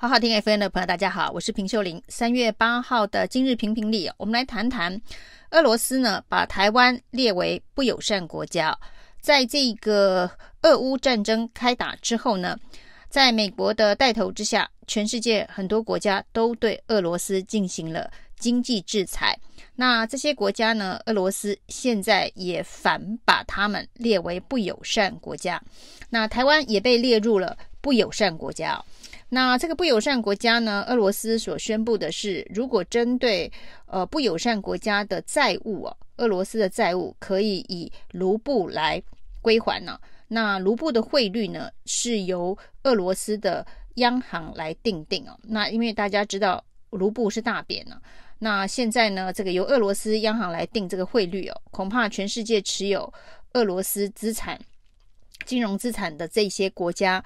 好好听 FM 的朋友，大家好，我是平秀玲。三月八号的今日评评里，我们来谈谈俄罗斯呢，把台湾列为不友善国家。在这个俄乌战争开打之后呢，在美国的带头之下，全世界很多国家都对俄罗斯进行了经济制裁。那这些国家呢，俄罗斯现在也反把他们列为不友善国家。那台湾也被列入了不友善国家。那这个不友善国家呢，俄罗斯所宣布的是，如果针对呃不友善国家的债务啊，俄罗斯的债务可以以卢布来归还呢。那卢布的汇率呢，是由俄罗斯的央行来定定啊。那因为大家知道卢布是大贬了，那现在呢，这个由俄罗斯央行来定这个汇率哦，恐怕全世界持有俄罗斯资产、金融资产的这些国家。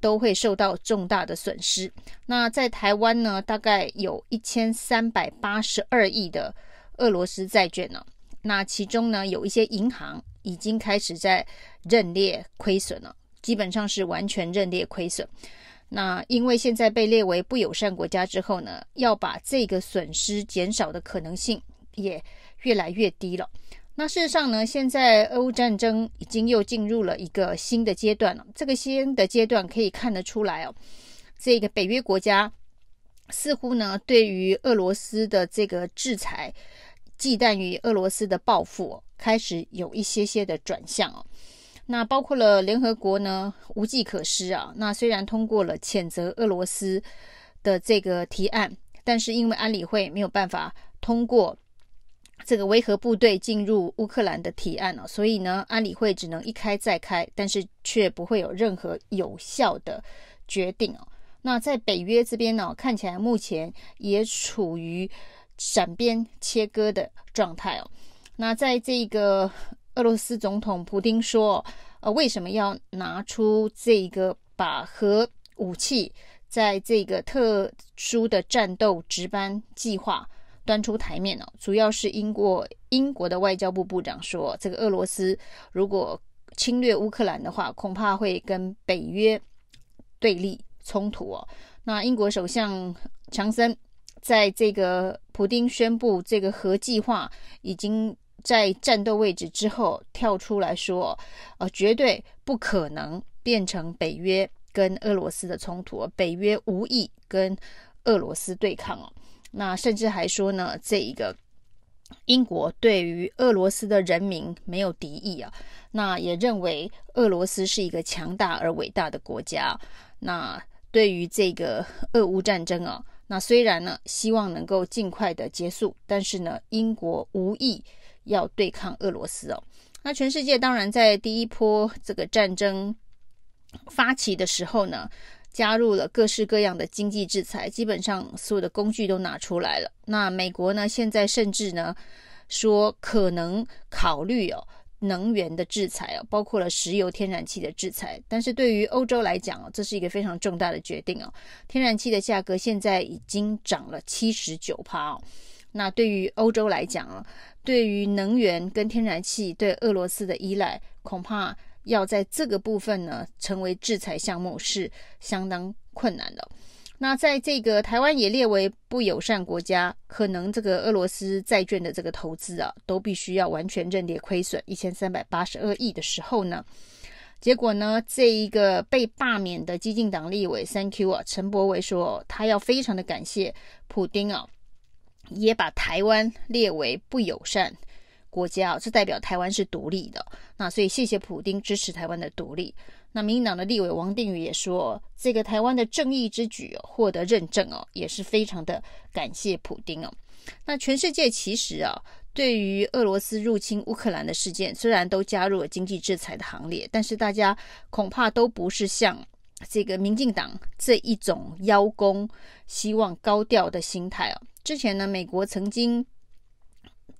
都会受到重大的损失。那在台湾呢，大概有一千三百八十二亿的俄罗斯债券呢。那其中呢，有一些银行已经开始在认列亏损了，基本上是完全认列亏损。那因为现在被列为不友善国家之后呢，要把这个损失减少的可能性也越来越低了。那事实上呢，现在俄乌战争已经又进入了一个新的阶段了。这个新的阶段可以看得出来哦，这个北约国家似乎呢，对于俄罗斯的这个制裁，忌惮于俄罗斯的报复哦，开始有一些些的转向哦。那包括了联合国呢，无计可施啊。那虽然通过了谴责俄罗斯的这个提案，但是因为安理会没有办法通过。这个维和部队进入乌克兰的提案呢，所以呢，安理会只能一开再开，但是却不会有任何有效的决定哦。那在北约这边呢，看起来目前也处于闪边切割的状态哦。那在这个俄罗斯总统普丁说，呃，为什么要拿出这个把核武器在这个特殊的战斗值班计划？端出台面哦，主要是英国英国的外交部部长说，这个俄罗斯如果侵略乌克兰的话，恐怕会跟北约对立冲突哦。那英国首相强森在这个普丁宣布这个核计划已经在战斗位置之后，跳出来说，呃，绝对不可能变成北约跟俄罗斯的冲突，北约无意跟俄罗斯对抗哦。那甚至还说呢，这一个英国对于俄罗斯的人民没有敌意啊，那也认为俄罗斯是一个强大而伟大的国家。那对于这个俄乌战争啊，那虽然呢希望能够尽快的结束，但是呢英国无意要对抗俄罗斯哦。那全世界当然在第一波这个战争发起的时候呢。加入了各式各样的经济制裁，基本上所有的工具都拿出来了。那美国呢，现在甚至呢说可能考虑哦能源的制裁哦，包括了石油、天然气的制裁。但是对于欧洲来讲哦，这是一个非常重大的决定哦。天然气的价格现在已经涨了七十九趴哦。那对于欧洲来讲啊，对于能源跟天然气对俄罗斯的依赖，恐怕。要在这个部分呢，成为制裁项目是相当困难的。那在这个台湾也列为不友善国家，可能这个俄罗斯债券的这个投资啊，都必须要完全认列亏损一千三百八十二亿的时候呢，结果呢，这一个被罢免的激进党立委 Thank you 啊，陈柏惟说他要非常的感谢普丁啊，也把台湾列为不友善。国家啊，这代表台湾是独立的，那所以谢谢普丁支持台湾的独立。那民进党的立委王定宇也说，这个台湾的正义之举获得认证哦，也是非常的感谢普丁哦。那全世界其实啊，对于俄罗斯入侵乌克兰的事件，虽然都加入了经济制裁的行列，但是大家恐怕都不是像这个民进党这一种邀功、希望高调的心态哦。之前呢，美国曾经。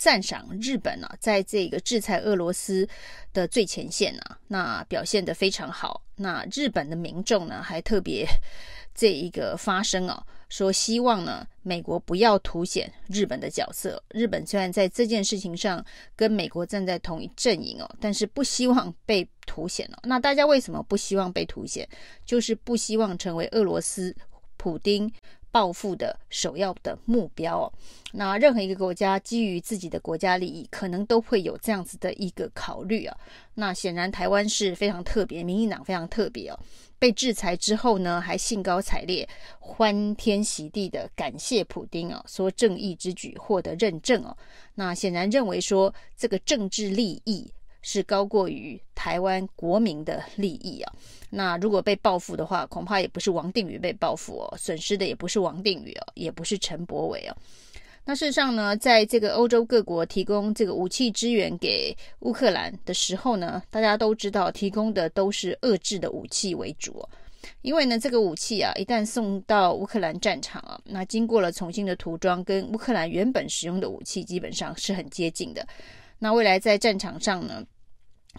赞赏日本、啊，在这个制裁俄罗斯的最前线呢、啊，那表现得非常好。那日本的民众呢，还特别这一个发声啊，说希望呢，美国不要凸显日本的角色。日本虽然在这件事情上跟美国站在同一阵营哦，但是不希望被凸显哦。那大家为什么不希望被凸显？就是不希望成为俄罗斯普丁报复的首要的目标哦。那任何一个国家基于自己的国家利益，可能都会有这样子的一个考虑啊。那显然台湾是非常特别，民进党非常特别哦。被制裁之后呢，还兴高采烈、欢天喜地的感谢普丁哦，说正义之举获得认证哦。那显然认为说这个政治利益是高过于台湾国民的利益啊。那如果被报复的话，恐怕也不是王定宇被报复哦，损失的也不是王定宇哦，也不是陈柏伟哦。那事实上呢，在这个欧洲各国提供这个武器支援给乌克兰的时候呢，大家都知道提供的都是遏制的武器为主哦。因为呢，这个武器啊，一旦送到乌克兰战场啊，那经过了重新的涂装，跟乌克兰原本使用的武器基本上是很接近的。那未来在战场上呢，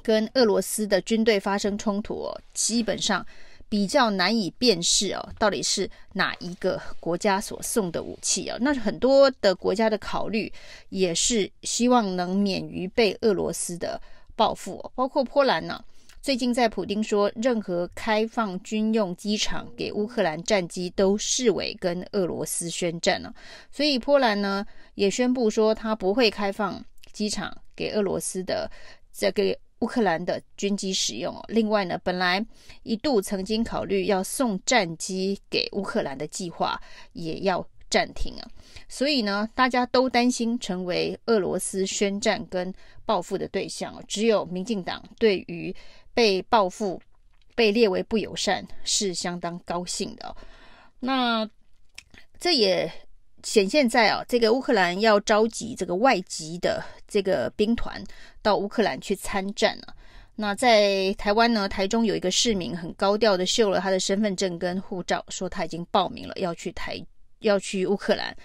跟俄罗斯的军队发生冲突哦，基本上。比较难以辨识哦，到底是哪一个国家所送的武器啊？那很多的国家的考虑也是希望能免于被俄罗斯的报复哦，包括波兰呢。最近在普丁说，任何开放军用机场给乌克兰战机都视为跟俄罗斯宣战了，所以波兰呢也宣布说，他不会开放机场给俄罗斯的这个。乌克兰的军机使用。另外呢，本来一度曾经考虑要送战机给乌克兰的计划也要暂停啊。所以呢，大家都担心成为俄罗斯宣战跟报复的对象。只有民进党对于被报复、被列为不友善是相当高兴的。那这也。显现在啊，这个乌克兰要召集这个外籍的这个兵团到乌克兰去参战了。那在台湾呢，台中有一个市民很高调的秀了他的身份证跟护照，说他已经报名了要去台要去乌克兰。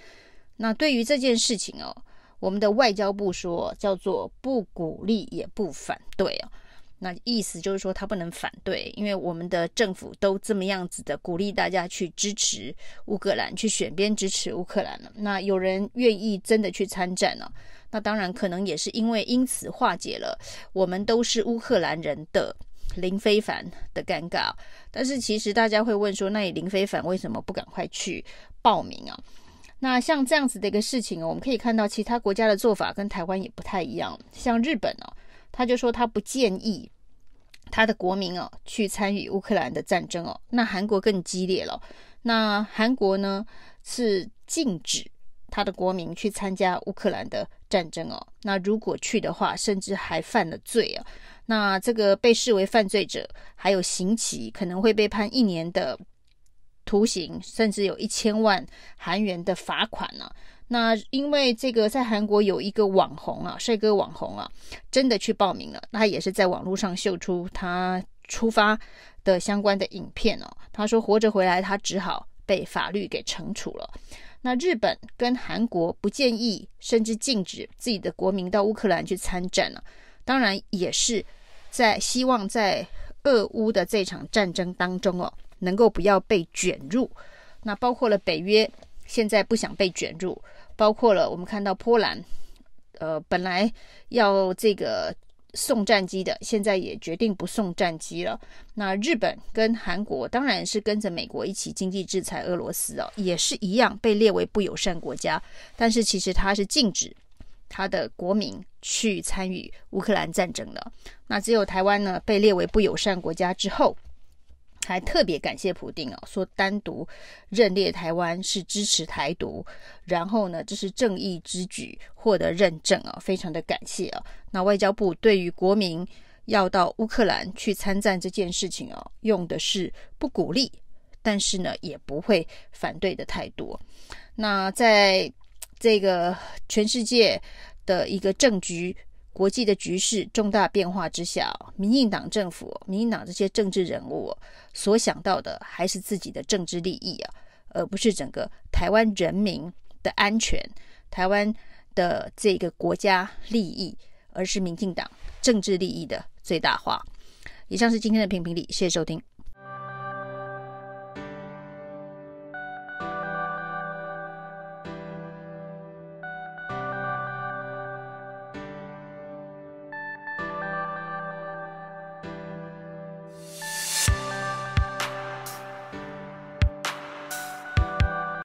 那对于这件事情哦，我们的外交部说叫做不鼓励也不反对啊。那意思就是说，他不能反对，因为我们的政府都这么样子的鼓励大家去支持乌克兰，去选边支持乌克兰了。那有人愿意真的去参战呢？那当然可能也是因为因此化解了我们都是乌克兰人的林非凡的尴尬。但是其实大家会问说，那你林非凡为什么不赶快去报名啊？那像这样子的一个事情，我们可以看到其他国家的做法跟台湾也不太一样，像日本呢。他就说他不建议他的国民哦去参与乌克兰的战争哦。那韩国更激烈了，那韩国呢是禁止他的国民去参加乌克兰的战争哦。那如果去的话，甚至还犯了罪啊。那这个被视为犯罪者，还有刑期，可能会被判一年的徒刑，甚至有一千万韩元的罚款呢、那因为这个在韩国有一个网红啊，帅哥网红啊，真的去报名了。他也是在网络上秀出他出发的相关的影片哦。他说活着回来，他只好被法律给惩处了。那日本跟韩国不建议甚至禁止自己的国民到乌克兰去参战了，当然也是在希望在俄乌的这场战争当中哦，能够不要被卷入。那包括了北约，现在不想被卷入。包括了我们看到波兰，呃，本来要这个送战机的，现在也决定不送战机了。那日本跟韩国当然是跟着美国一起经济制裁俄罗斯哦，也是一样被列为不友善国家。但是其实它是禁止他的国民去参与乌克兰战争的。那只有台湾呢，被列为不友善国家之后。还特别感谢普丁哦，说单独认列台湾是支持台独，然后呢，这是正义之举，获得认证啊，非常的感谢啊。那外交部对于国民要到乌克兰去参战这件事情哦，用的是不鼓励，但是呢，也不会反对的态度。那在这个全世界的一个政局。国际的局势重大变化之下，民进党政府、民进党这些政治人物所想到的还是自己的政治利益啊，而不是整个台湾人民的安全、台湾的这个国家利益，而是民进党政治利益的最大化。以上是今天的评评理，谢谢收听。